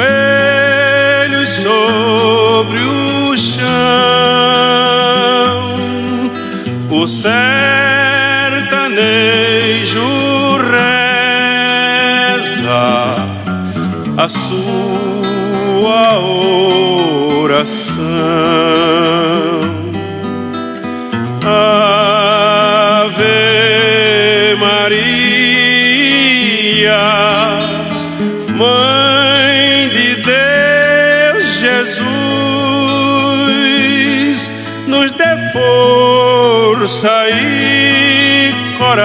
de força e coragem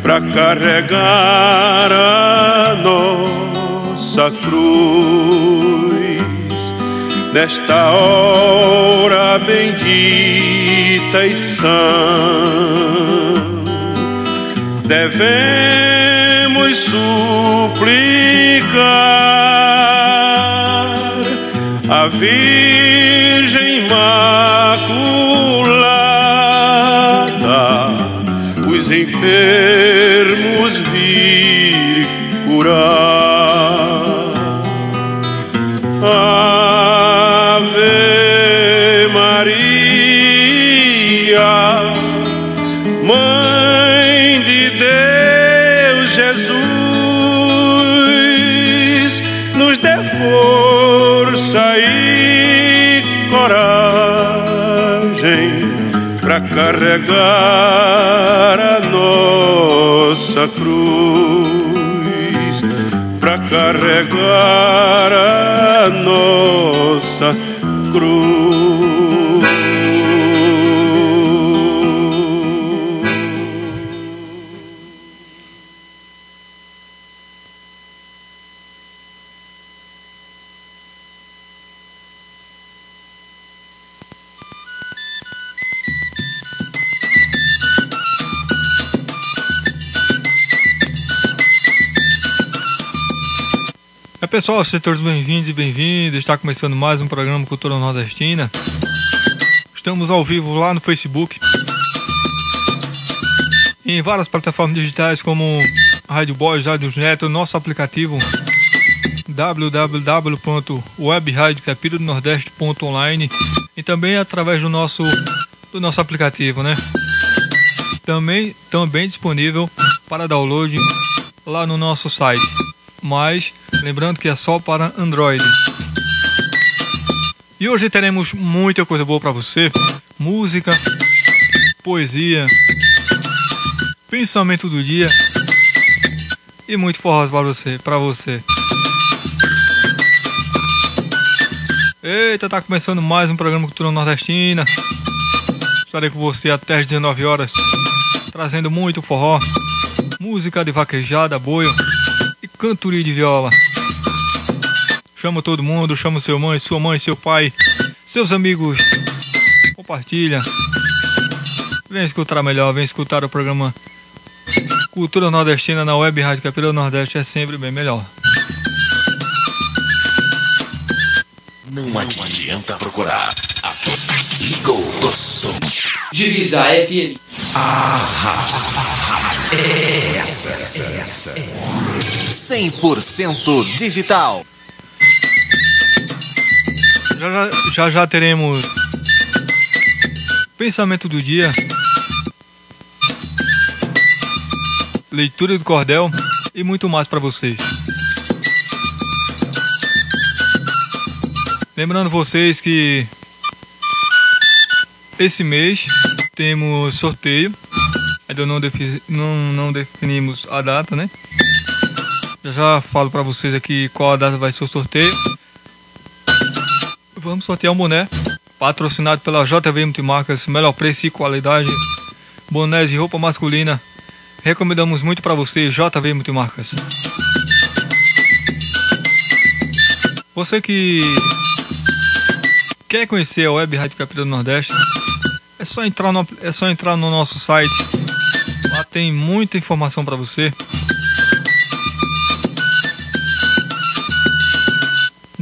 para carregar a nossa cruz nesta hora bendita e sã. Devemos suplicar a Virgem Imaculada, os enfermos vir curar. Carregar a nossa cruz, para carregar a nossa cruz. Pessoal, sejam todos bem-vindos e bem-vindos. Está começando mais um programa Cultura Nordestina. Estamos ao vivo lá no Facebook. Em várias plataformas digitais como Rádio Boys, Rádio Neto, nosso aplicativo www.webradiocapitodonordeste.online e também através do nosso do nosso aplicativo, né? Também também disponível para download lá no nosso site. Mas lembrando que é só para Android. E hoje teremos muita coisa boa para você: música, poesia, pensamento do dia e muito forró para você, para você. Eita, tá começando mais um programa Cultura Nordestina. Estarei com você até as 19 horas, trazendo muito forró, música de vaquejada, boio cantoria de viola. Chama todo mundo, chama seu mãe, sua mãe, seu pai, seus amigos. Compartilha. Vem escutar melhor, vem escutar o programa Cultura Nordestina na Web Rádio Capitão Nordeste é sempre bem melhor. Não adianta procurar. Aqui. Ligou o som. Divisa FM. Essa, essa. 100% digital. Já já, já, já teremos pensamento do dia, leitura do cordel e muito mais para vocês. Lembrando vocês que esse mês temos sorteio. Ainda não, não, não definimos a data, né? Já já falo para vocês aqui qual a data vai ser o sorteio. Vamos sortear um boné patrocinado pela JV Multimarcas, melhor preço e qualidade. Bonés e roupa masculina. Recomendamos muito para você, JV Multimarcas. Você que quer conhecer a Web Rádio Capitão do Nordeste, é só entrar no, é só entrar no nosso site. Lá tem muita informação para você.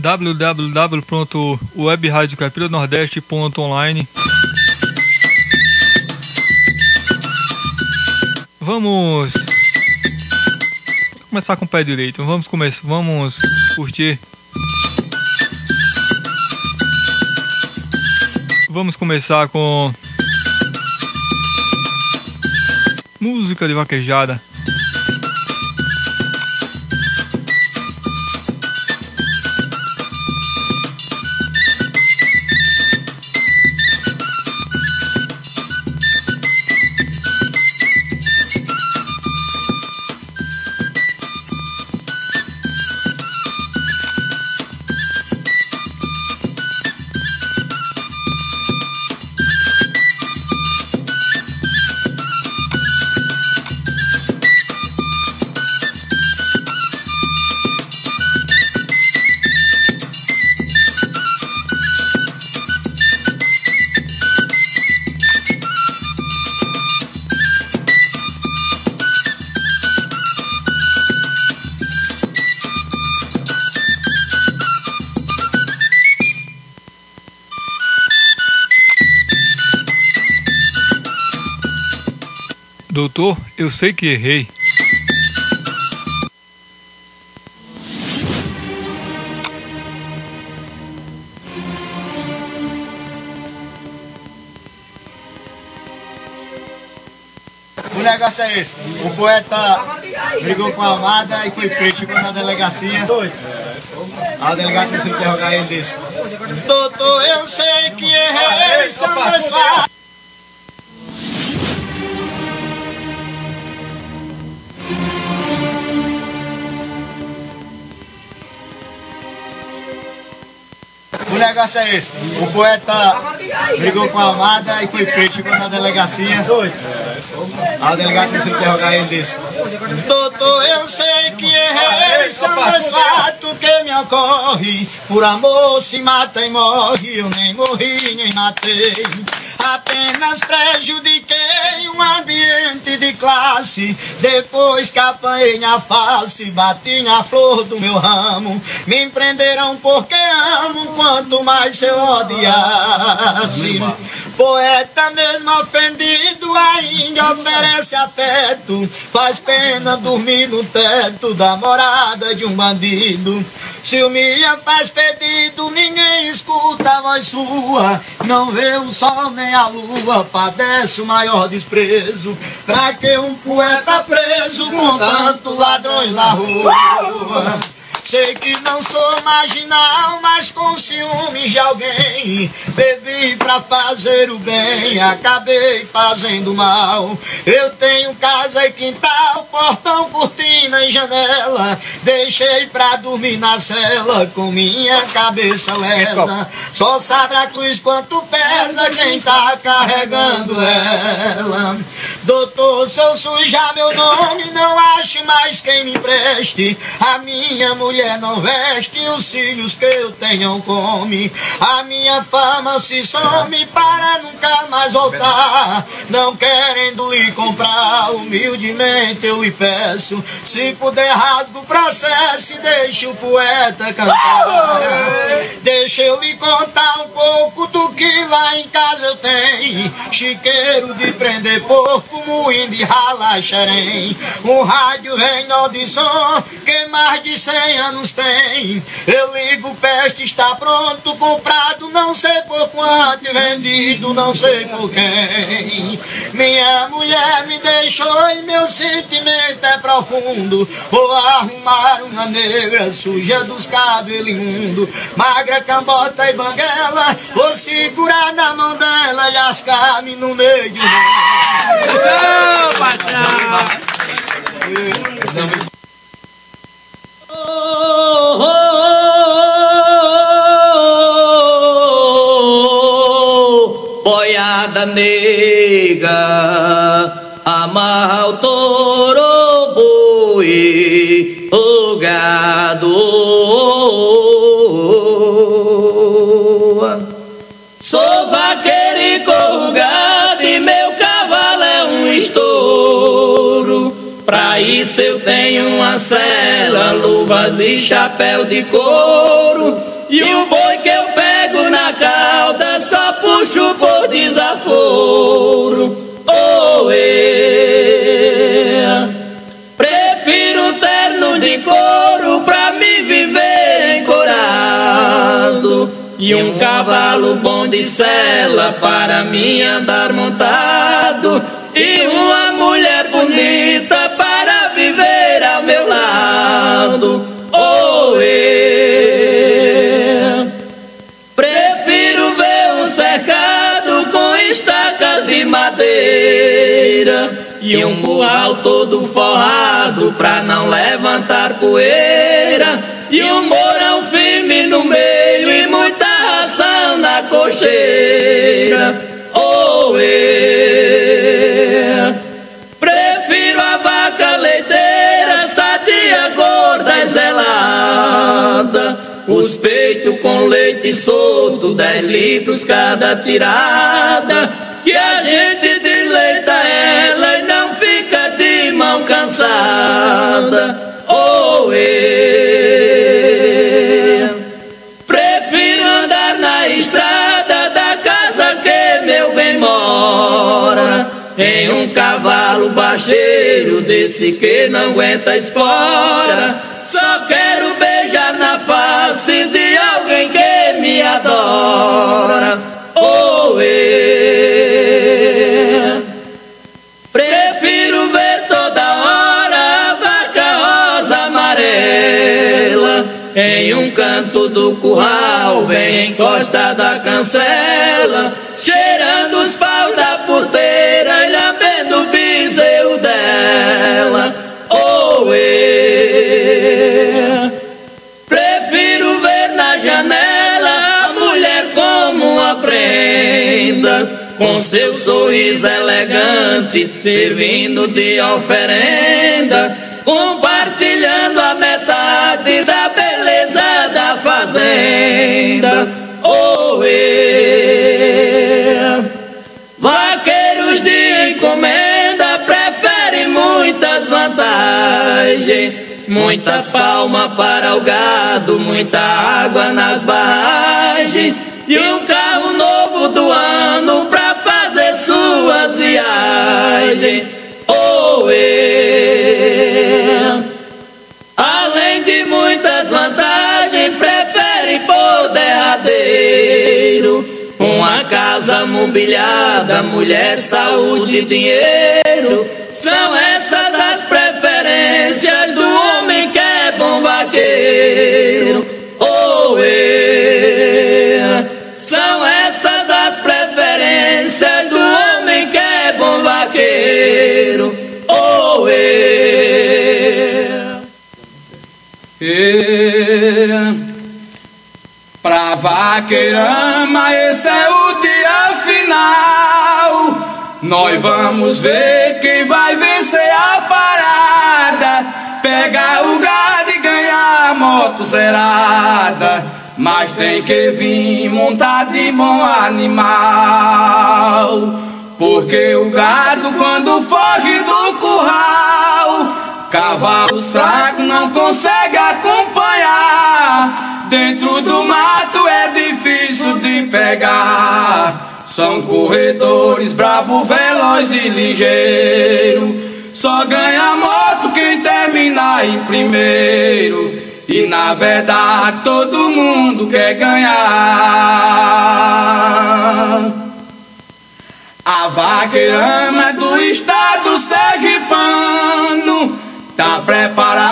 www.webradiocapirodnordeste.online. Vamos começar com o pé direito. Vamos começar, vamos curtir. Vamos começar com música de vaquejada. Doutor, eu sei que errei. O negócio é esse. O poeta brigou com a amada e foi preso, ficou na delegacia. Aí o delegado começou a interrogar ele e disse: Doutor, eu sei que errei, são dois. O negócio é esse. O poeta brigou com a amada e foi preso, ficou na delegacia. Aí o delegado começou a interrogar ele e disse: Doutor, eu sei que errei, são dois fatos que me ocorrem. Por amor se mata e morre, eu nem morri, nem matei. Apenas prejudiquei um ambiente de classe. Depois que apanhei na face, bati na flor do meu ramo. Me prenderão porque amo, quanto mais eu odiasse. Poeta mesmo ofendido ainda oferece afeto. Faz pena dormir no teto da morada de um bandido. Se Mia faz pedido, ninguém escuta a voz sua. Não vê o sol nem a lua, padece o maior desprezo. Pra que um poeta preso com tantos ladrões na rua? Sei que não sou marginal, mas com ciúmes de alguém. Bebi pra fazer o bem, acabei fazendo mal. Eu tenho casa e quintal, portão, cortina e janela. Deixei pra dormir na cela com minha cabeça lela. Só sabe a cruz quanto pesa quem tá carregando ela. Doutor, se eu sujar meu nome, não ache mais quem me empreste. A minha mulher não veste, os filhos que eu tenho come. A minha fama se some para nunca mais voltar. Não querendo lhe comprar, humildemente eu lhe peço. Se puder, rasgo o processo e deixe o poeta cantar. Deixa eu lhe contar um pouco do que lá em Chiqueiro de prender porco, moinho de ralar xerém. Um rádio reino de som que mais de cem anos tem. Eu ligo, peste está pronto, comprado, não sei por quanto, vendido, não sei por quem. Minha mulher me deixou e meu sentimento é profundo. Vou arrumar uma negra suja dos cabelos imundo, magra, cambota e banguela. Vou segurar na mão dela e lascar-me no meio do mundo. Boiada nega, amarra o touro, boi, o gado. Sou vaqueiro e corro gado e meu cavalo é um estouro. Pra isso eu tenho uma cela, luvas e chapéu de couro. E o boi que eu pego na cauda só puxo por desaforo. Oh, ê. E um cavalo bom de sela para mim andar montado e uma mulher bonita para viver ao meu lado. Oh, eu prefiro ver um cercado com estacas de madeira e um curral todo forrado pra não levantar poeira e um morão Prefiro a vaca leiteira, sadia, gorda e zelada. Os peitos com leite solto, dez litros cada tirada. Que a gente Em um cavalo baixeiro desse que não aguenta espora. Só quero beijar na face de alguém que me adora. Oh, eu prefiro ver toda hora a vaca rosa amarela em um canto do curral, bem encostada a cancela, cheirando os Com seu sorriso elegante, servindo de oferenda, compartilhando a metade da beleza da fazenda. Oh, eu, vaqueiros de encomenda preferem muitas vantagens. Muitas palmas para o gado, muita água nas barragens e um carro novo do ano viagens. Oh, eu, além de muitas vantagens, prefere por derradeiro uma casa mobiliada, mulher, saúde e dinheiro. São essas as preferências do homem que é bom vaqueiro. Oh, eu, Pra vaqueirama, esse é o dia final. Nós vamos ver quem vai vencer a parada. Pegar o gado e ganhar a moto zerada. Mas tem que vir montar de bom animal. Porque o gado, quando foge do curral, cavalos fracos não consegue acompanhar. Dentro do mato é difícil de pegar. São corredores brabo, veloz e ligeiro. Só ganha moto quem terminar em primeiro. E na verdade todo mundo quer ganhar. A vaqueirama do estado sergipano tá preparada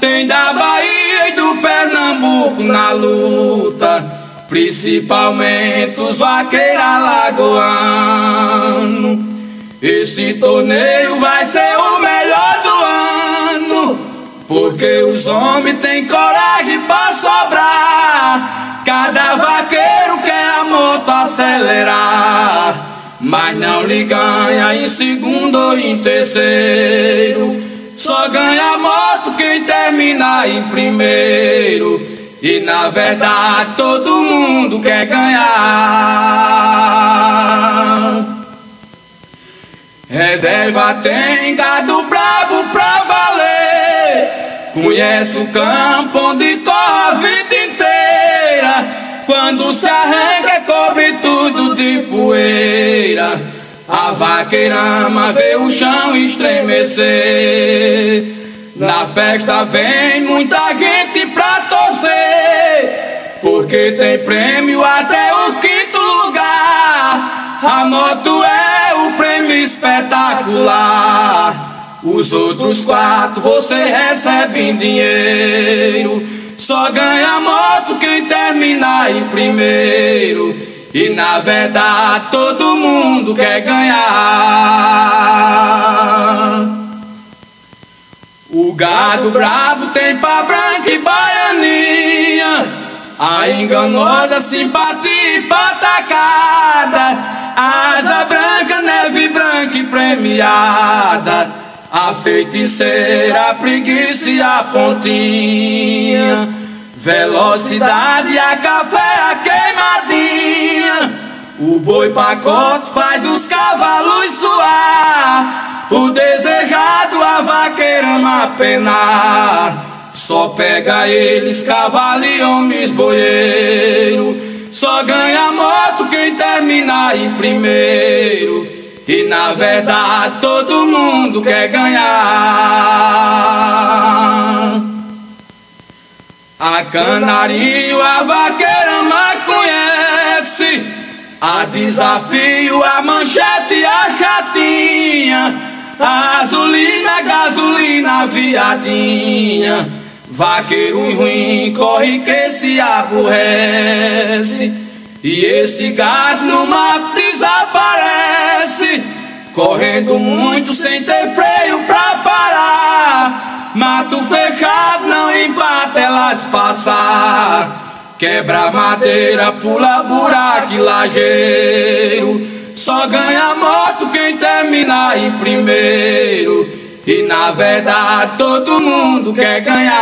Tem da Bahia e do Pernambuco na luta, principalmente os vaqueiros alagoanos. Esse torneio vai ser o melhor do ano, porque os homens têm coragem pra sobrar. Cada vaqueiro quer a moto acelerar, mas não lhe ganha em segundo ou em terceiro. Só ganha moto quem terminar em primeiro. E na verdade todo mundo quer ganhar. Reserva tem gado brabo pra valer. Conhece o campo onde corre a vida inteira. Quando se arranca, cobre tudo de poeira. A vaqueirama vê o chão estremecer. Na festa vem muita gente pra tocar. porque tem prêmio até o quinto lugar. A moto é o prêmio espetacular. Os outros quatro você recebe em dinheiro. Só ganha moto quem terminar em primeiro. E na verdade todo mundo quer ganhar. O gado brabo tem pra branca e baianinha. A enganosa simpatia e patacada. Asa branca, neve branca e premiada. A feiticeira, a preguiça e a pontinha. Velocidade, a café, a queimadinha. O boi pacote faz os cavalos suar. O desejado, a vaqueira ama penar. Só pega eles, cavalo e homens boieiro. Só ganha moto quem terminar em primeiro. E na verdade todo mundo quer ganhar. A canarinho, a vaqueira mas conhece. A desafio, a manchete a chatinha. A azulina, gasolina, viadinha. Vaqueiro ruim corre que se aborrece. E esse gado no mato desaparece, correndo muito sem ter freio pra parar. Mato fechado não empata elas passar. Quebra madeira, pula buraco e lajeiro. Só ganha moto quem terminar em primeiro. E na verdade todo mundo quer ganhar.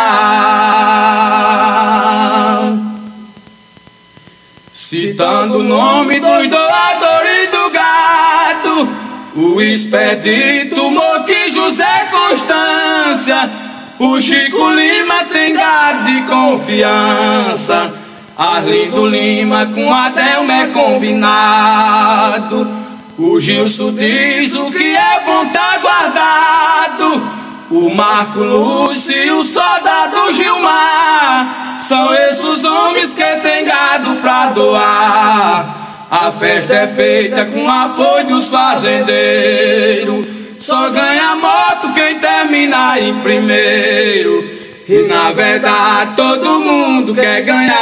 Citando o nome dos doadores do gado, o expedito Moqui José Constância, o Chico Lima tem gado de confiança, Arlindo Lima com Adelmo é combinado, o Gilson diz o que é bom tá guardado, o Marco Lúcio e o soldado Gilmar. São esses homens que tem gado pra doar. A festa é feita com apoio dos fazendeiros. Só ganha moto quem terminar em primeiro. E na verdade todo mundo quer ganhar.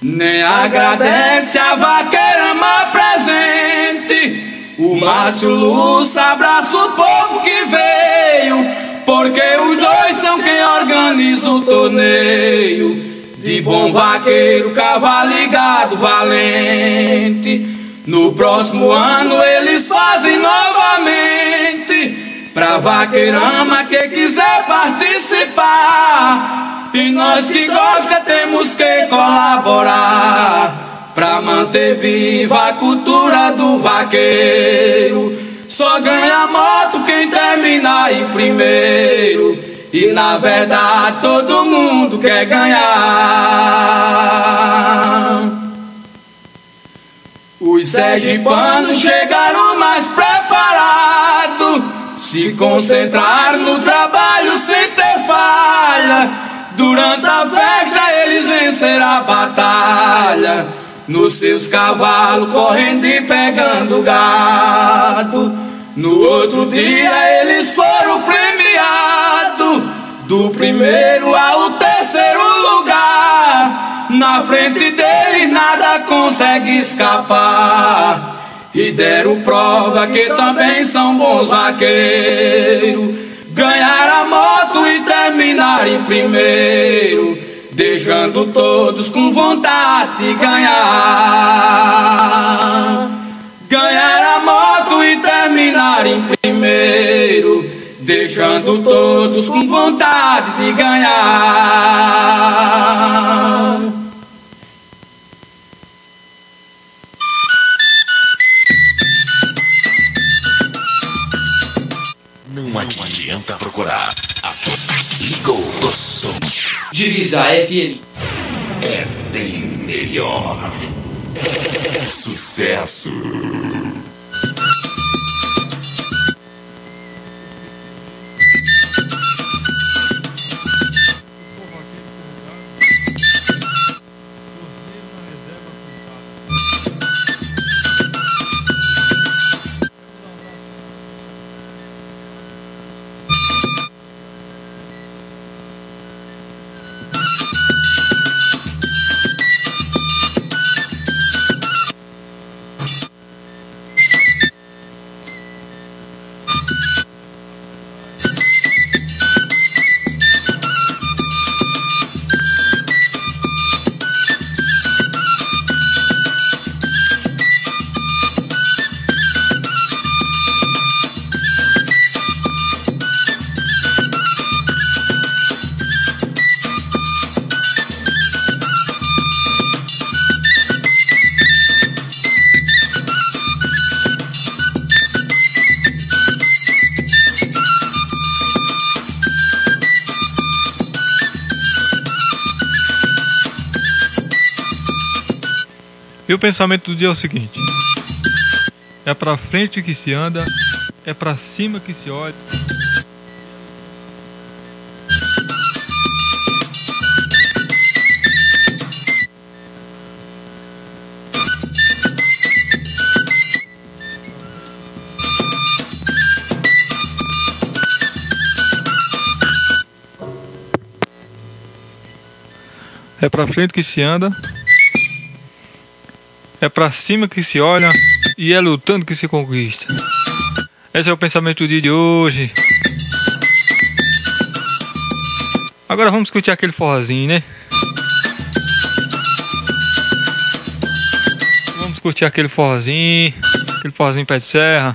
Nem agradece a vaqueira mais presente. O Márcio Lúcio abraça o povo que veio. Porque os dois são quem organiza o torneio. De bom vaqueiro, cavalo ligado, valente. No próximo ano eles fazem novamente. Pra vaqueirama que quiser participar. E nós que gosta temos que colaborar. Pra manter viva a cultura do vaqueiro. Só ganha moto quem terminar em primeiro. E na verdade todo mundo quer ganhar. Os sergipanos chegaram mais preparados. Se concentraram no trabalho sem ter falha. Durante a festa eles venceram a batalha. Nos seus cavalos correndo e pegando gado. No outro dia eles foram premiados. Do primeiro ao terceiro lugar. Na frente deles consegue escapar. E deram prova que também são bons vaqueiros. Ganhar a moto e terminar em primeiro deixando todos com vontade de ganhar. Ganhar a moto e terminar em primeiro, deixando todos com vontade de ganhar. Procurar. Ligou do som. Divisa FM. É bem melhor. É sucesso. Pensamento do dia é o seguinte: é pra frente que se anda, é pra cima que se olha. É pra frente que se anda, é pra cima que se olha e é lutando que se conquista. Esse é o pensamento do dia de hoje. Agora vamos curtir aquele forrozinho, né? Vamos curtir aquele forrozinho, aquele forrozinho pé de serra.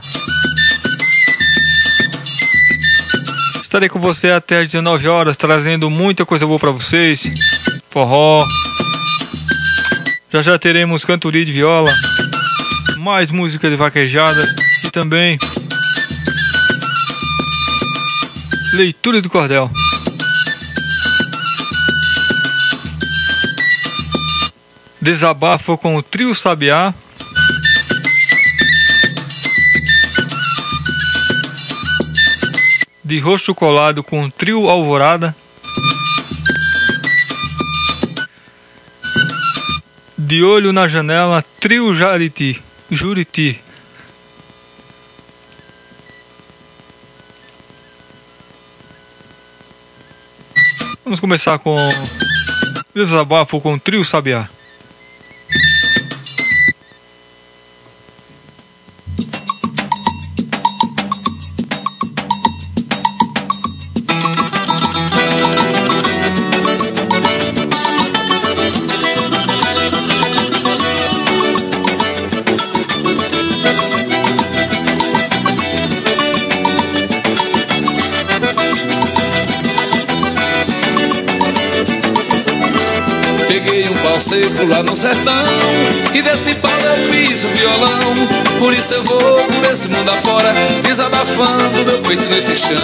Estarei com você até às 19 horas, trazendo muita coisa boa para vocês. Forró. Já já teremos cantoria de viola, mais música de vaquejada e também leitura do cordel. Desabafo com o trio Sabiá. De roxo colado com o trio Alvorada. De olho na janela, trio Jariti. Juriti. Vamos começar com desabafo com trio Sabiá. Seco lá no sertão. E desse pau eu fiz o violão. Por isso eu vou por esse mundo afora Desabafando meu peito nesse chão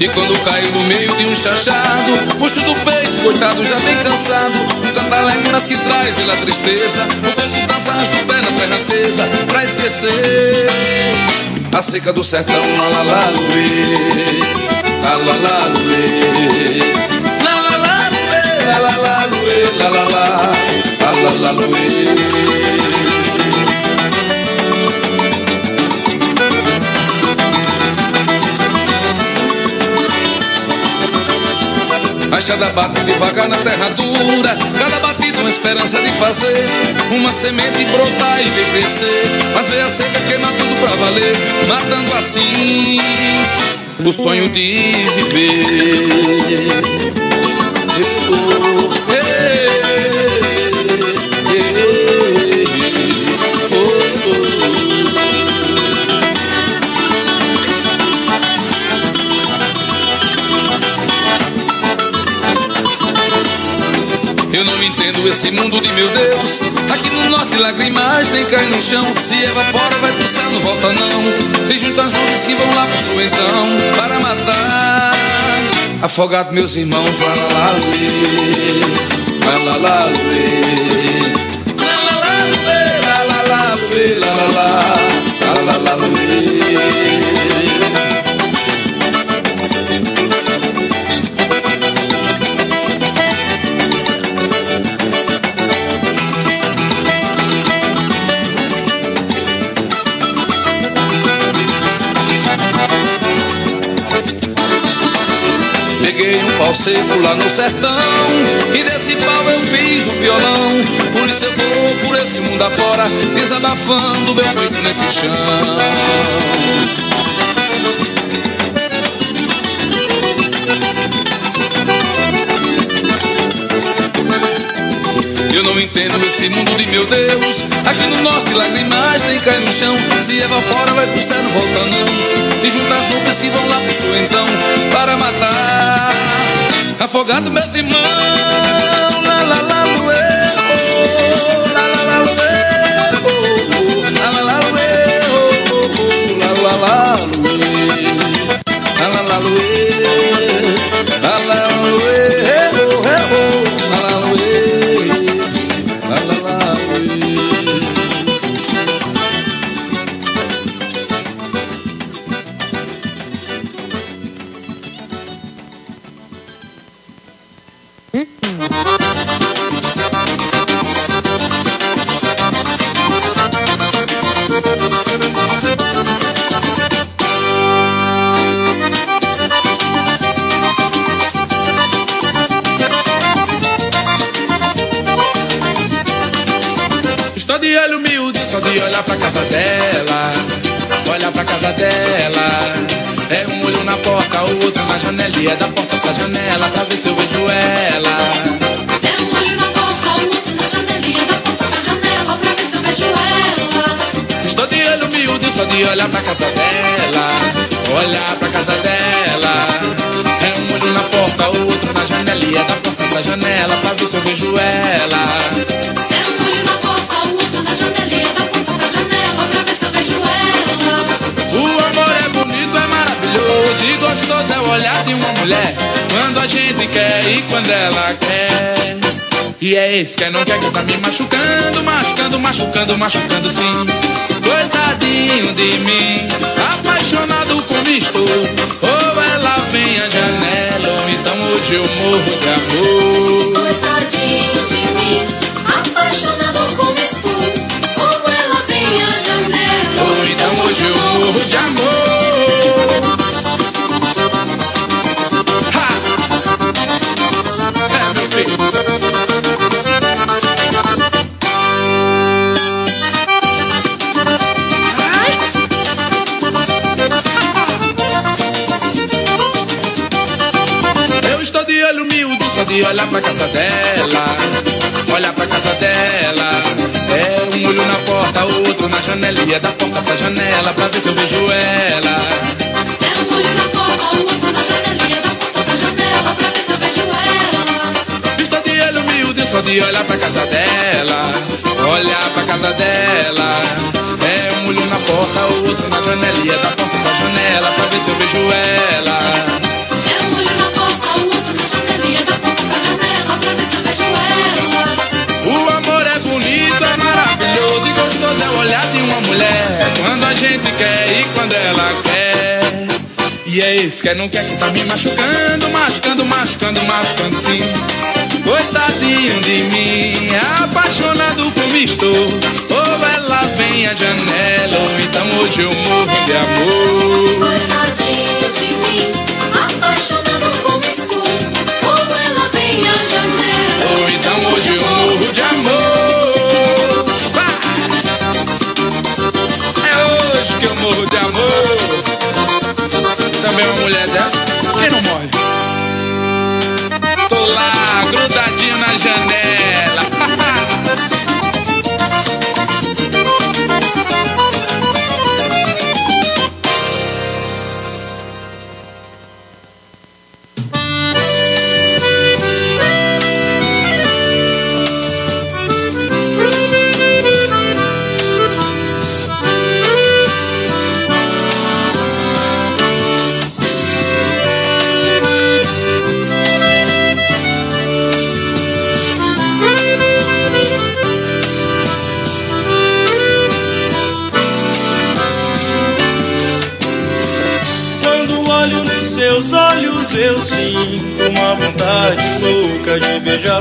E quando caio no meio de um chachado Puxo do peito, coitado, já bem cansado Um cantaléguinas que traz ele a tristeza Dança do pé na terra tesa Pra esquecer. A seca do sertão La la la luê La la la luê La la la luê La la la luê la la La la la luê A enxada bate devagar na terra dura. Cada uma esperança de fazer Uma semente brotar e ver crescer Mas veio a seca queima tudo pra valer Matando assim o sonho de viver mundo de meu Deus Aqui no norte lágrimas nem cai no chão Se evapora vai pro não volta não Tem juntas ondas que vão lá pro sul então Para matar Afogado meus irmãos Lá lá lá luê Lá lá lá luê Lá lá lá luê Lá lá lá luê Lá lá lá Lá lá lá luê Peguei um pau seco lá no sertão. E desse pau eu fiz um violão. Por isso eu vou por esse mundo afora Desabafando meu peito nesse chão. Eu não entendo esse mundo de meu Deus. Aqui no norte lágrimas nem cai no chão. Se evapora vai pro céu, não volta não. E junta as roupas que vão lá pro sul então Para matar Afogado meus irmãos de olhar pra casa dela, olhar pra casa dela. É um olho na porta, o outro na janela, e é da porta pra janela pra ver se eu vejo ela. É um olho na porta, o outro na janelinha da porta da janela pra ver se eu vejo ela. Estou de olho miúdo, só de olhar pra casa dela, olhar pra casa dela. É um olho na porta, o outro na janela, e é da porta pra janela pra ver se eu vejo ela. Gostoso é o olhar de uma mulher. Quando a gente quer e quando ela quer. E é esse que não quer que tá me machucando, machucando, machucando, machucando sim. Coitadinho de mim, apaixonado como estou. Ou ela vem à janela, ou então hoje eu morro de amor. Olhar pra casa dela. É um olho na porta, o outro na janela. E é da porta pra janela pra ver se eu vejo ela. É um olho na porta, o outro na janelinha da porta da janela pra ver se eu vejo ela. O amor é bonito, é maravilhoso e gostoso é o olhar de uma mulher. Quando a gente quer e quando ela quer. E é esse que não quer que tá me machucando, machucando, machucando, machucando sim. Coitadinho de mim, apaixonado como estou. Ou ela vem à janela, ou então hoje eu morro de amor.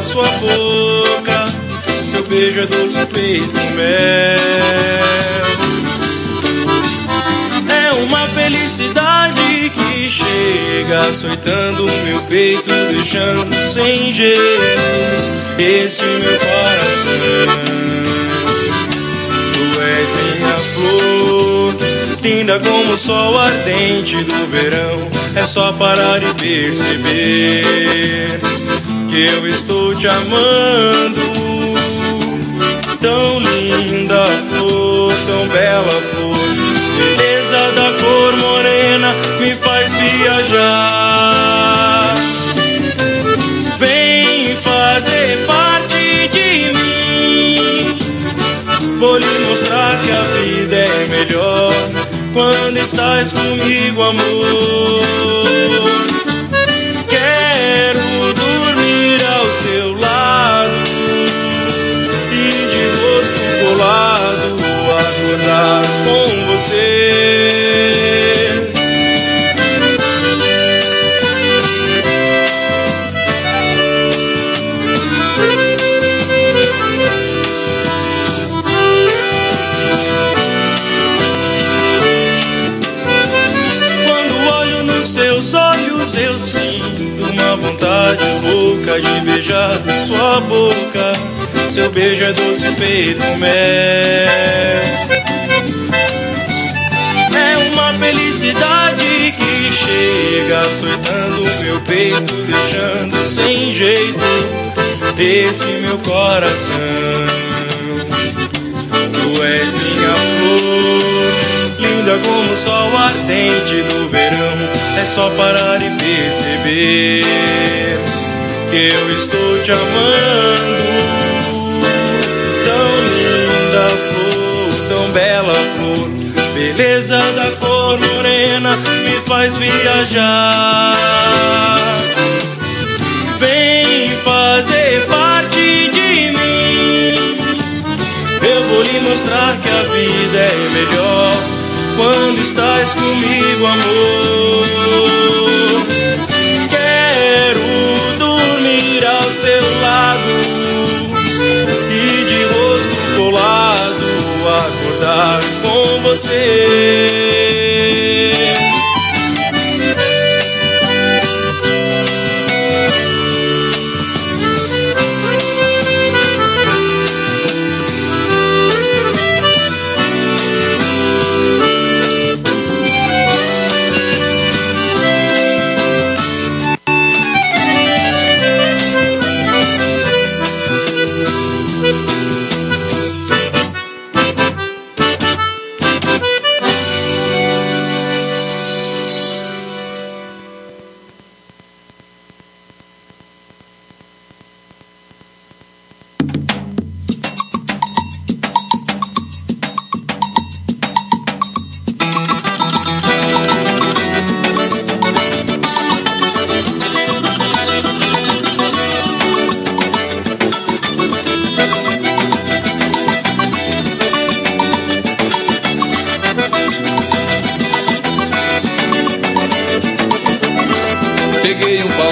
Sua boca. Seu beijo é doce feito mel. É uma felicidade que chega açoitando o meu peito, deixando sem jeito esse meu coração. Tu és minha flor, linda como o sol ardente do verão. É só parar e perceber que eu estou te amando. Tão linda flor, tão bela flor, beleza da cor morena me faz viajar. Vem fazer parte de mim. Vou lhe mostrar que a vida é melhor quando estás comigo, amor. De beijar sua boca. Seu beijo é doce feito mel. É uma felicidade que chega açoitando meu peito, deixando sem jeito esse meu coração. Tu és minha flor, linda como o sol ardente no verão. É só parar e perceber que eu estou te amando. Tão linda flor, tão bela flor, beleza da cor morena me faz viajar. Vem fazer parte de mim. Eu vou lhe mostrar que a vida é melhor quando estás comigo, amor. Você.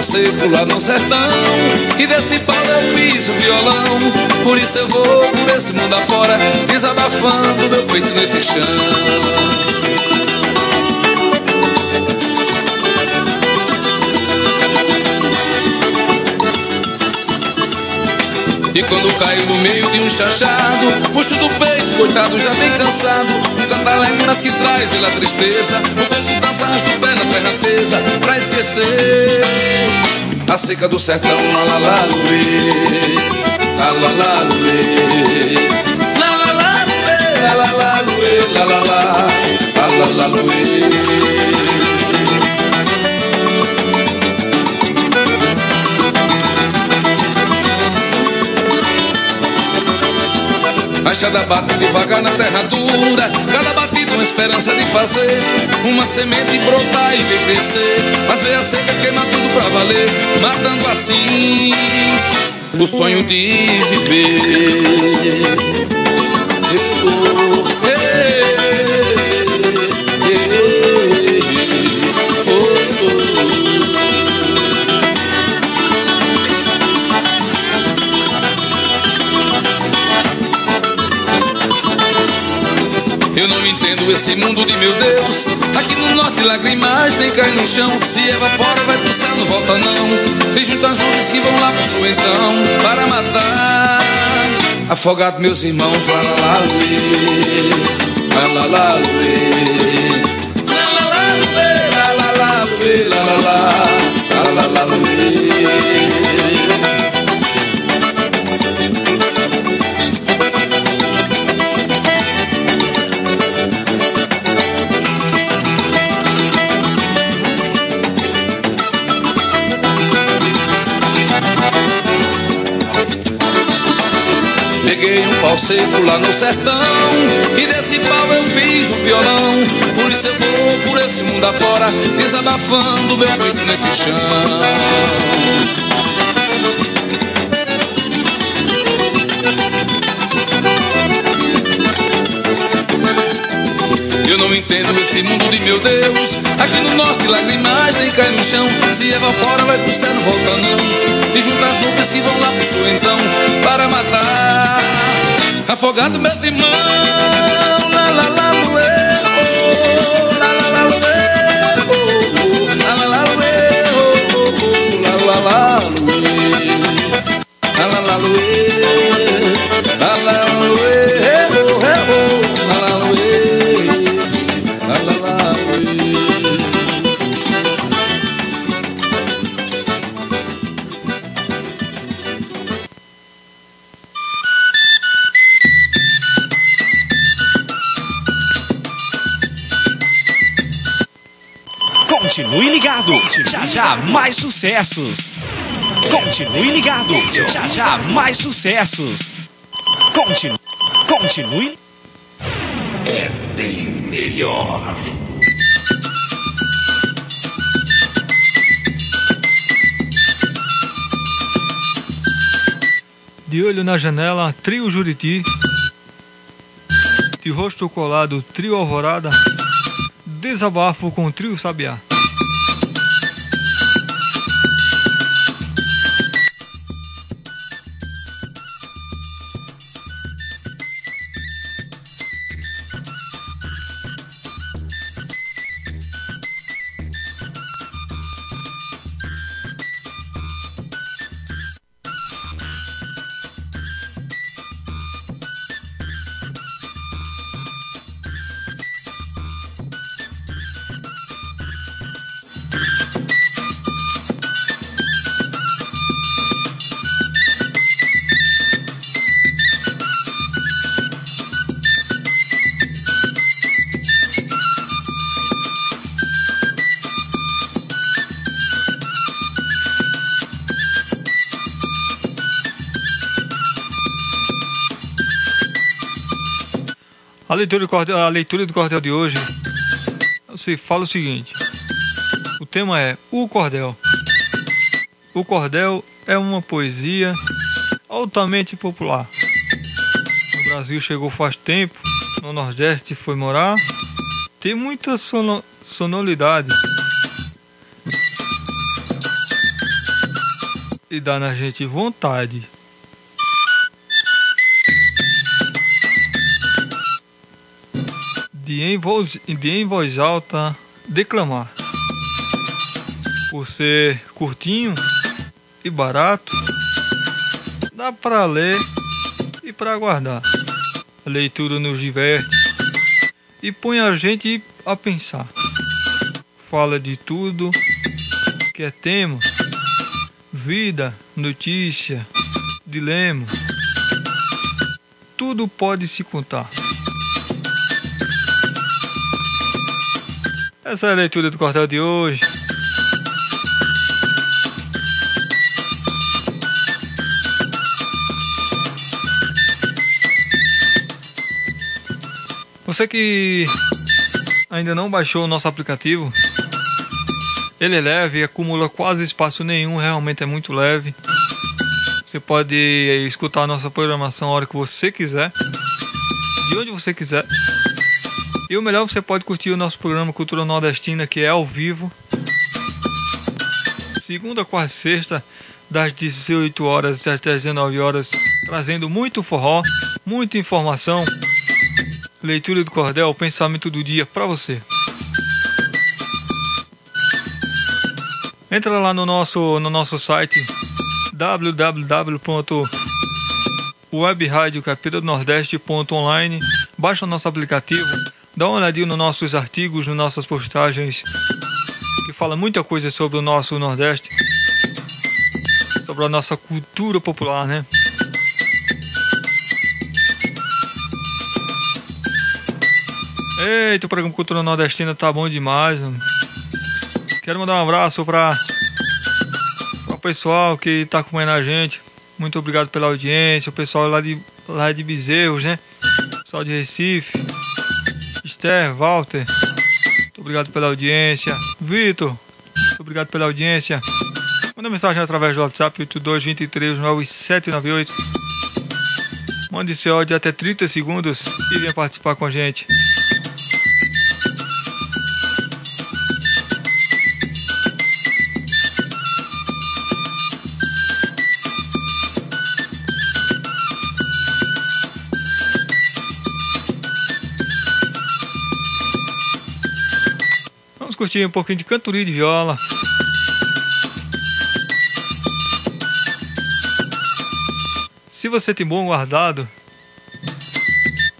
Seco lá no sertão E desse pau eu fiz o violão. Por isso eu vou por esse mundo afora Desabafando meu peito nesse chão. E quando caio no meio de um chachado Puxo do peito, coitado, já bem cansado. Um cantaléguinas que traz ele tristeza O corpo dança, arrasta o pé na terra tesa Pra esquecer a seca do sertão La la la luê La la la luê La la la luê La la la luê la la La la la luê A enxada bate devagar na terra dura Cada uma esperança de fazer Uma semente brotar e ver crescer. Mas veio a seca queima tudo pra valer Matando assim o sonho de viver lágrimas nem cai no chão Se evapora vai céu, não volta não Tem juntas nuvens que vão lá pro sul então Para matar Afogado meus irmãos Lá lá lá luê Lá no sertão. E desse pau eu fiz um violão. Por isso eu vou por esse mundo afora Desabafando meu peito nesse chão. Eu não entendo esse mundo de meu Deus. Aqui no norte lágrimas nem cai no chão. Se evapora vai pro céu, não volta não. E junta as nuvens que vão lá pro sul então Para matar Afogado meus irmãos La la la luê oh, La la Já já mais sucessos. Continue ligado. Já já mais sucessos. Continue. Continue. É bem melhor. De olho na janela, trio Juriti. De rosto colado, trio Alvorada. Desabafo com trio Sabiá. Leitura, do cordel, a leitura do cordel de hoje, você fala o seguinte: o tema é O Cordel. O Cordel é uma poesia altamente popular. No Brasil chegou faz tempo, no Nordeste foi morar, tem muita sono, sonoridade. E dá na gente vontade. De em voz, de em voz alta declamar. Por ser curtinho e barato, dá para ler e para guardar. A leitura nos diverte e põe a gente a pensar. Fala de tudo que é tema, vida, notícia, dilema. Tudo pode se contar. Essa é a leitura do cordel de hoje. Você que ainda não baixou o nosso aplicativo, ele é leve, acumula quase espaço nenhum, realmente é muito leve. Você pode escutar a nossa programação a hora que você quiser, de onde você quiser. E o melhor, você pode curtir o nosso programa Cultura Nordestina, que é ao vivo. Segunda, quarta e sexta, das 18 horas até as 19 horas, trazendo muito forró, muita informação, leitura do cordel, pensamento do dia para você. Entra lá no nosso, no nosso site www.webradiocapitadonordeste.online Baixa o nosso aplicativo Dá uma olhadinha nos nossos artigos, nas nossas postagens, que fala muita coisa sobre o nosso Nordeste, sobre a nossa cultura popular, né? Eita, o programa Cultura Nordestina tá bom demais. Mano. Quero mandar um abraço para o pessoal que tá acompanhando a gente. Muito obrigado pela audiência. O pessoal lá de, lá de Bezerros, né? O pessoal de Recife. Esther, Walter, muito obrigado pela audiência. Vitor, muito obrigado pela audiência. Manda mensagem através do WhatsApp 82239798. Mande seu áudio até 30 segundos e venha participar com a gente. Curtir um pouquinho de cantoria de viola. Se você tem bom guardado,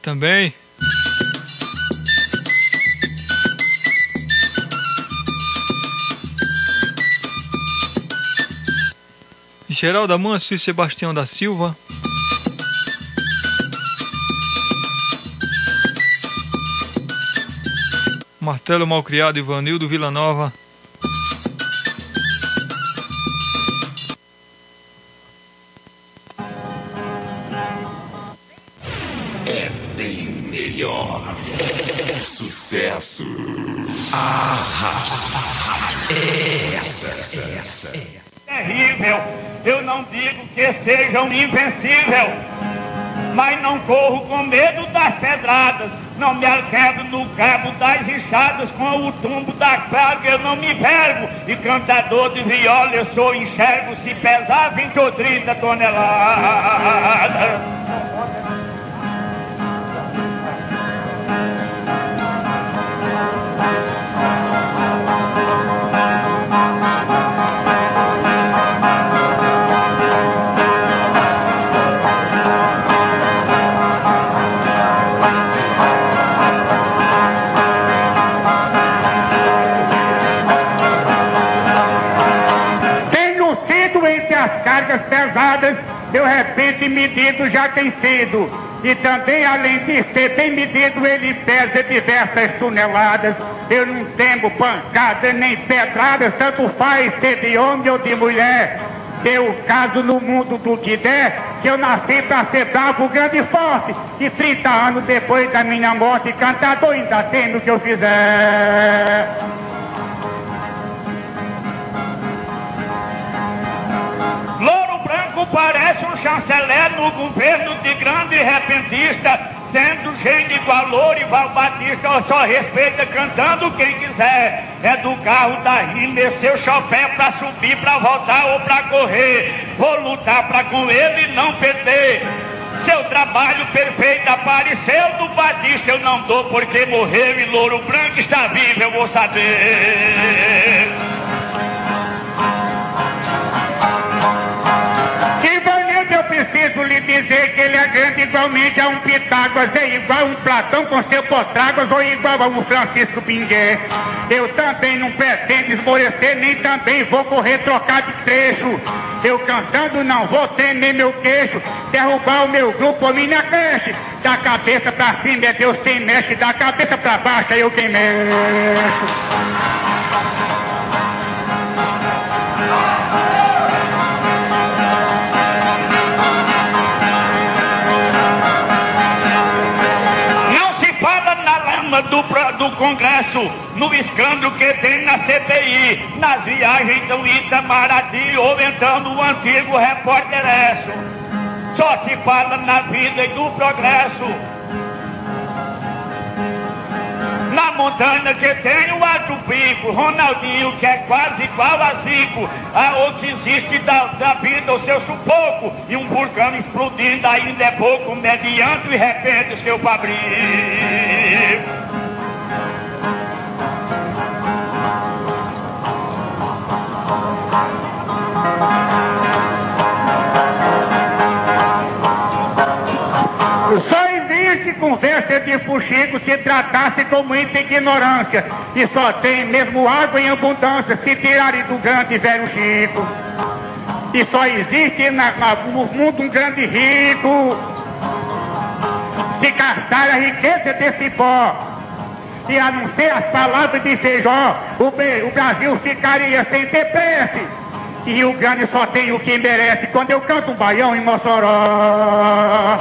também. Geralda Manso e Sebastião da Silva. Martelo Malcriado, Ivanildo Villanova. É bem melhor. É sucesso. Ah, ah, ah. é essa. Terrível. Eu não digo que sejam invencível, mas não corro com medo das pedradas não me alquedo no cabo das enxadas, com o tumbo da carga eu não me vergo. E cantador de viola eu sou enxergo, se pesar 20 ou 30 toneladas. Repente medido já tem sido. E também, além de ser bem medido, ele pesa diversas toneladas. Eu não temo pancada nem pedradas, tanto faz ser de homem ou de mulher. Deu caso no mundo do que der, que eu nasci pra ser bravo, grande e forte. E 30 anos depois da minha morte, cantador ainda tem no que eu fizer. Parece um chanceler no governo de grande repentista, sendo gente igual Lourival Batista, só respeita cantando quem quiser. É do carro da rima, é seu chofé pra subir, pra voltar ou pra correr. Vou lutar pra com ele não perder. Seu trabalho perfeito apareceu do Batista, eu não dou porque morreu e Louro Branco está vivo, eu vou saber. Preciso lhe dizer que ele é grande igualmente a um Pitágoras, é igual a um Platão com seu Potrágoras ou igual a um Francisco Pingué. Eu também não pretendo esmorecer, nem também vou correr trocar de trecho. Eu cantando não vou nem meu queixo, derrubar o meu grupo ou minha creche. Da cabeça pra cima é Deus quem mexe, da cabeça pra baixo é eu quem mexo. Lama do, do Congresso, no escândalo que tem na CPI, nas viagens do Itamaraty, ou então o antigo repórter Esso. Só se fala na vida e do progresso. Na montanha que tem o alto pico, Ronaldinho que é quase igual a Zico, a outro existe da, da vida o seu sufoco, e um vulcão explodindo ainda é pouco, mediante e repente o seu Fabrício. Só existe conversa de fuxico se tratasse com muita ignorância. E só tem mesmo água em abundância se tirarem do grande velho Chico. E só existe na- na- no mundo um grande rico. Se gastar a riqueza desse pó. E a não ser as palavras de Feijó, o, o Brasil ficaria sem ter prece. E o grande só tem o que merece quando eu canto um baião em Mossoró.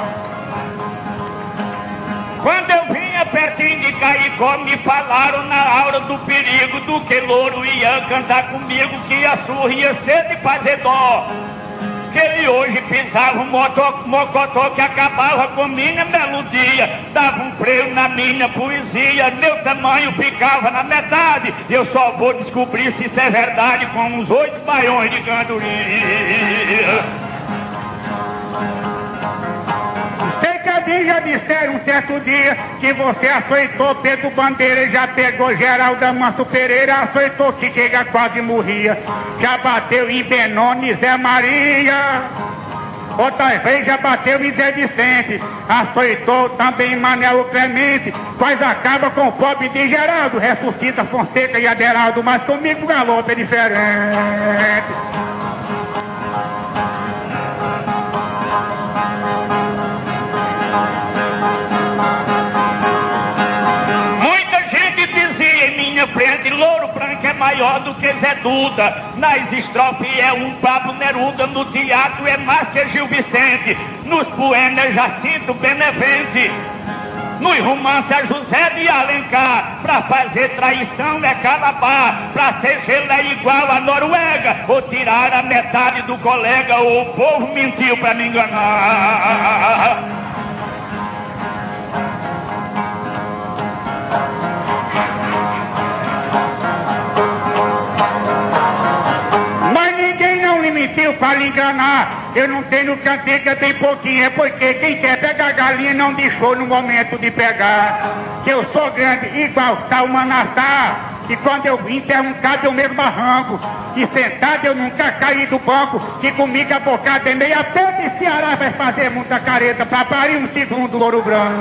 Quando eu vinha pertinho de Caicó, me falaram na hora do perigo do que louro ia cantar comigo, que a surra ia ser de fazer dó. Ele hoje pisava um mocotó que acabava com minha melodia, dava um freio na minha poesia, meu tamanho ficava na metade. Eu só vou descobrir se isso é verdade com uns oito baiões de cantoria. Mim já disseram um certo dia que você açoitou Pedro Bandeira já pegou Geraldo Manso Pereira, açoitou que chega quase morria. Já bateu em Benoni, Zé Maria. Outras vezes já bateu em Zé Vicente, açoitou também Manuel Clemente, quase acaba com o pobre de Geraldo, ressuscita Fonseca e Aderaldo, mas comigo o galope é diferente. Maior do que Zé Duda. Nas estrofes é um Pablo Neruda, no teatro é que Gil Vicente, nos poemas é Jacinto Benevente. Nos romances é José de Alencar, pra fazer traição é Calabar, pra ser gelo é igual a Noruega, ou tirar a metade do colega, ou o povo mentiu pra me enganar. Mentiu pra lhe enganar. Eu não tenho cantiga bem pouquinho, é porque quem quer pegar galinha não deixou no momento de pegar. Que eu sou grande igual o Manassá. E quando eu vim perguntado eu mesmo barranco. E sentado eu nunca caí do banco. Que comigo a bocada é meia pé e Ceará vai fazer muita careta pra parir um segundo ouro branco.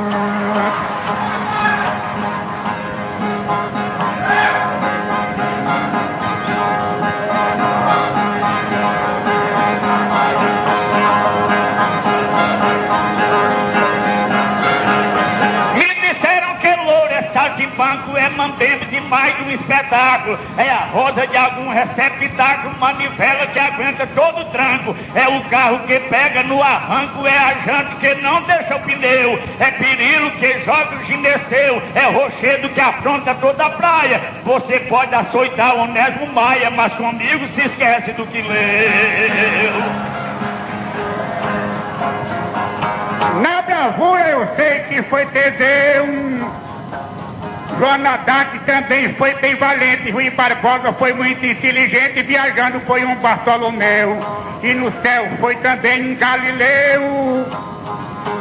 Saltimbanco, é mambembe demais de um espetáculo. É a roda de algum receptáculo, manivela que aguenta todo o tranco. É o carro que pega no arranco, é a jante que não deixa o pneu. É perilo que joga o gineceu, é rochedo que afronta toda a praia. Você pode açoitar o Onésimo Maia, mas comigo se esquece do que leu. Na bravura eu sei que foi Teseu. Jonadá que também foi bem valente. Rui Barbosa foi muito inteligente. Viajando foi um Bartolomeu. E no céu foi também um Galileu.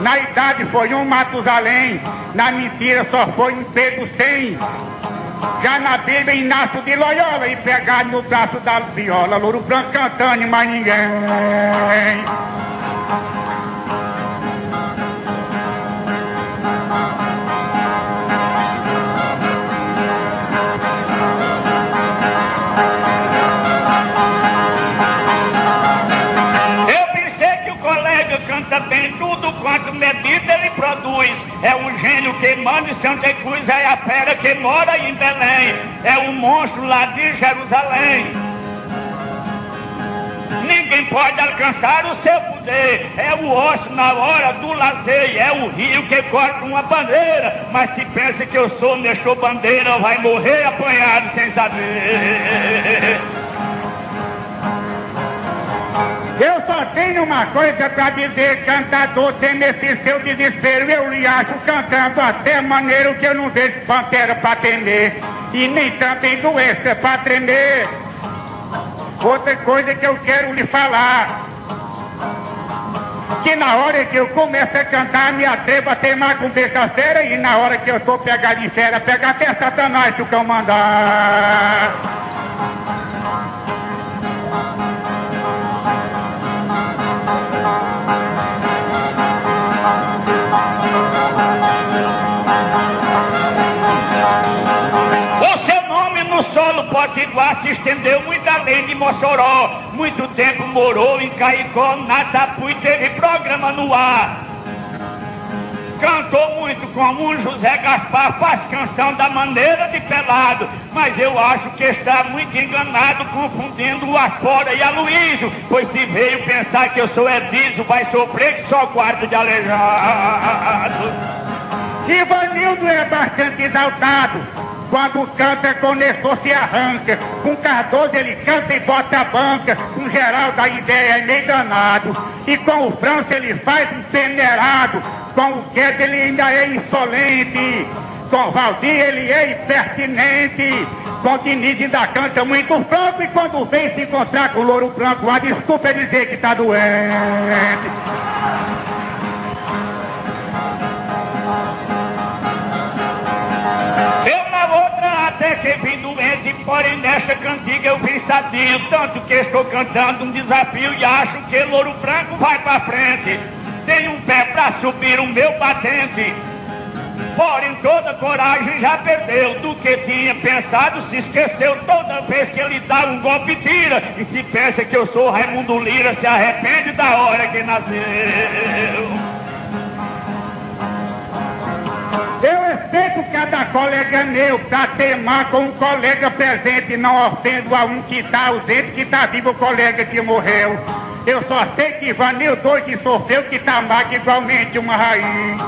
Na idade foi um Matusalém. Na mentira só foi um Pedro Cem. Já na Bíblia, Inácio de Loyola. E pegar no braço da viola. Louro branco cantando, mas ninguém. Canta bem tudo quanto medida ele produz. É o gênio que manda em Santa Cruz, é a fera que mora em Belém. É o monstro lá de Jerusalém. Ninguém pode alcançar o seu poder. É o osso na hora do lazer. É o rio que corta uma bandeira. Mas se pensa que eu sou mexeu bandeira, vai morrer apanhado sem saber. Eu só tenho uma coisa pra dizer, cantador, tem nesse seu desespero. Eu lhe acho cantando até maneiro que eu não vejo pantera pra temer. E nem também doença pra tremer. Outra coisa que eu quero lhe falar. Que na hora que eu começo a cantar, me atrevo a teimar com besteira e na hora que eu tô pegado em fera, pega até Satanás o cão mandar. No solo potiguar se estendeu muito além de Mossoró. Muito tempo morou em Caicó, na Tapu e teve programa no ar. Cantou muito como um José Gaspar, faz canção da maneira de pelado. Mas eu acho que está muito enganado, confundindo o Afora e a Luísio. Pois se veio pensar que eu sou Edísio, vai sofrer que só quarto de aleijado. Ivanildo é bastante exaltado. Quando canta, com Nestor se arranca. Com Cardoso ele canta e bota a banca. Com Geraldo a ideia é meio danado. E com o França ele faz um peneirado. Com o Guedes ele ainda é insolente. Com o Valdir ele é impertinente. Com o Diniz ainda canta muito franco. E quando vem se encontrar com o Louro Branco, a desculpa é dizer que tá doente. Até que vim doente, porém nesta cantiga eu vim sadio. Tanto que estou cantando um desafio e acho que Louro Branco vai pra frente. Tem um pé pra subir o meu patente. Porém toda coragem já perdeu do que tinha pensado, se esqueceu toda vez que ele dá um golpe tira. E se pensa que eu sou Raimundo Lira, se arrepende da hora que nasceu. cada colega é meu para temar com um colega presente, não ofendo a um que está ausente, que está vivo o colega que morreu. Eu só sei que Vanil dois que sofreu, que está magra igualmente uma raiz.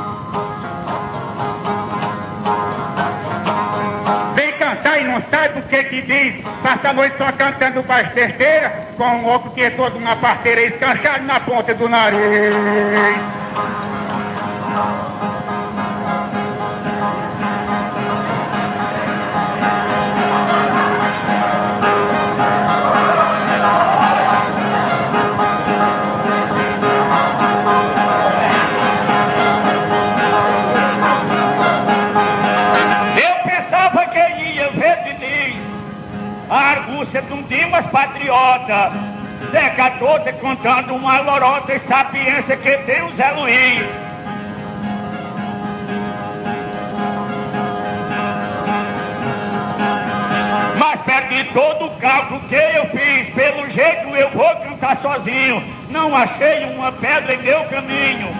Vem cantar e não sabe o que que diz, passa a noite só cantando baixo terceira, com um óculos que é todo uma parteira, escanchado na ponta do nariz. Dimas patriota. Zé 14 contando uma lorota e sapiência que tem o Zé Luiz. Mas perdi todo o cálculo que eu fiz. Pelo jeito eu vou cantar sozinho. Não achei uma pedra em meu caminho.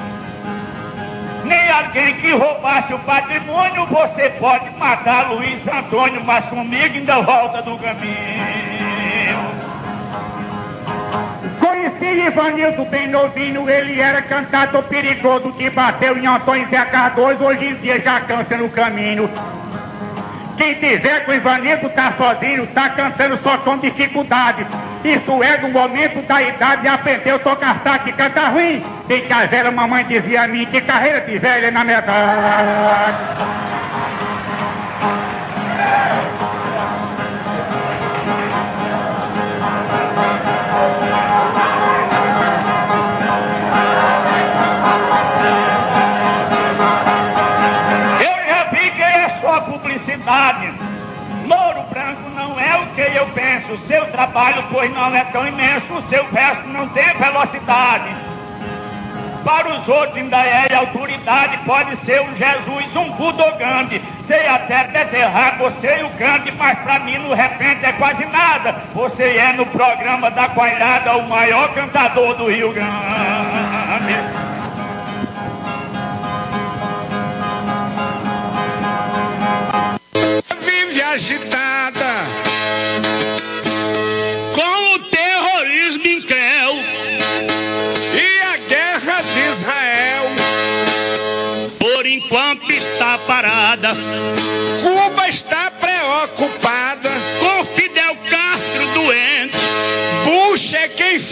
Nem alguém que roubasse o patrimônio. Você pode matar Luiz Antônio, mas comigo ainda volta do caminho. Conheci Ivanildo bem novinho, ele era cantador perigoso que bateu em Antônio Zé Cardoso, hoje em dia já cansa no caminho. Quem tiver com o Ivanildo tá sozinho, tá cantando só com dificuldade. Isso é no momento da idade, aprendeu a tocar saque e cantar ruim. Tem que a velha mamãe dizia a mim, que carreira de velha é na metade. Penso. Seu trabalho, pois não é tão imenso. Seu verso não tem velocidade. Para os outros ainda é autoridade. Pode ser um Jesus, um Budogande. Sei até deterrar você e o grande, mas pra mim no repente é quase nada. Você é no programa da Coilhada o maior cantador do Rio Grande.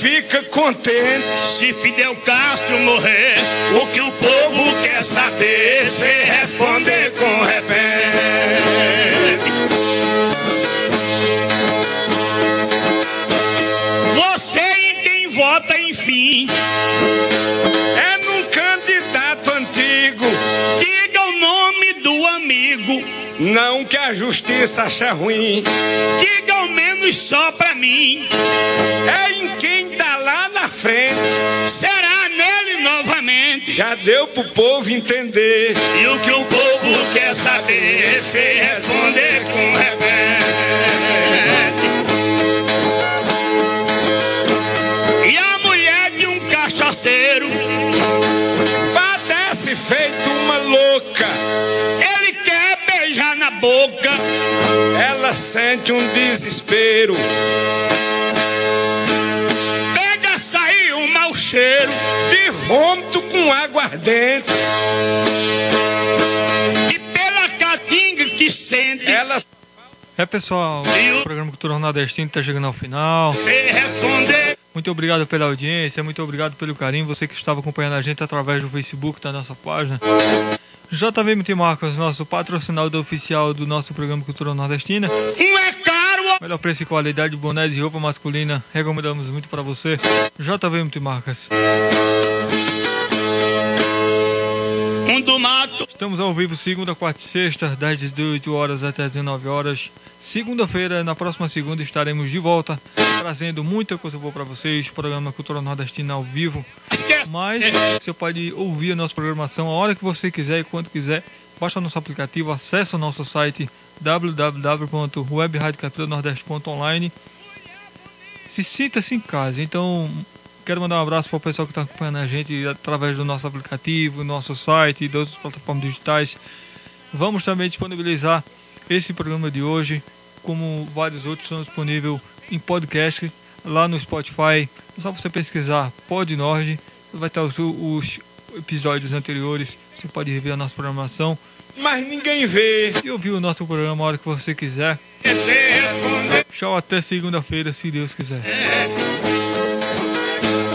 Fica contente se Fidel Castro morrer. O que o povo quer saber, se responder com repente. Você em quem vota, enfim. É num candidato antigo. Diga o nome do amigo. Não que a justiça acha ruim. Diga ao menos só pra mim. É em quem frente. Será nele novamente. Já deu pro povo entender. E o que o povo quer saber, se responder com repente. E a mulher de um cachaceiro padece feito uma louca. Ele quer beijar na boca. Ela sente um desespero. Cheiro de vômito com aguardente. E pela caatinga que sente. Ela É pessoal, o programa Cultura Nordestino está chegando ao final. Se responder. Muito obrigado pela audiência, muito obrigado pelo carinho. Você que estava acompanhando a gente através do Facebook da nossa página. JV Multimarcas, nosso patrocinador oficial do nosso programa Cultura Nordestina. Um. Melhor preço e qualidade de bonés e roupa masculina. Recomendamos muito para você. JV Multimarcas. Um do mato. Estamos ao vivo segunda, quarta e sexta, das 18 horas até 19 horas. Segunda-feira, na próxima segunda, estaremos de volta, trazendo muita coisa boa para vocês. Programa Cultura Nordestina ao vivo. Mas você pode ouvir a nossa programação a hora que você quiser e quando quiser. Baixa nosso aplicativo, acessa o nosso site www.webradiocapitalanordeste.online. Se sinta-se em casa. Então, quero mandar um abraço para o pessoal que está acompanhando a gente através do nosso aplicativo, nosso site e de outras plataformas digitais. Vamos também disponibilizar esse programa de hoje, como vários outros, estão disponíveis em podcast lá no Spotify. É só você pesquisar Pod Nord, vai estar os, os episódios anteriores. Você pode rever a nossa programação. Mas ninguém vê. E ouvir o nosso programa a hora que você quiser. Tchau, até segunda-feira, se Deus quiser.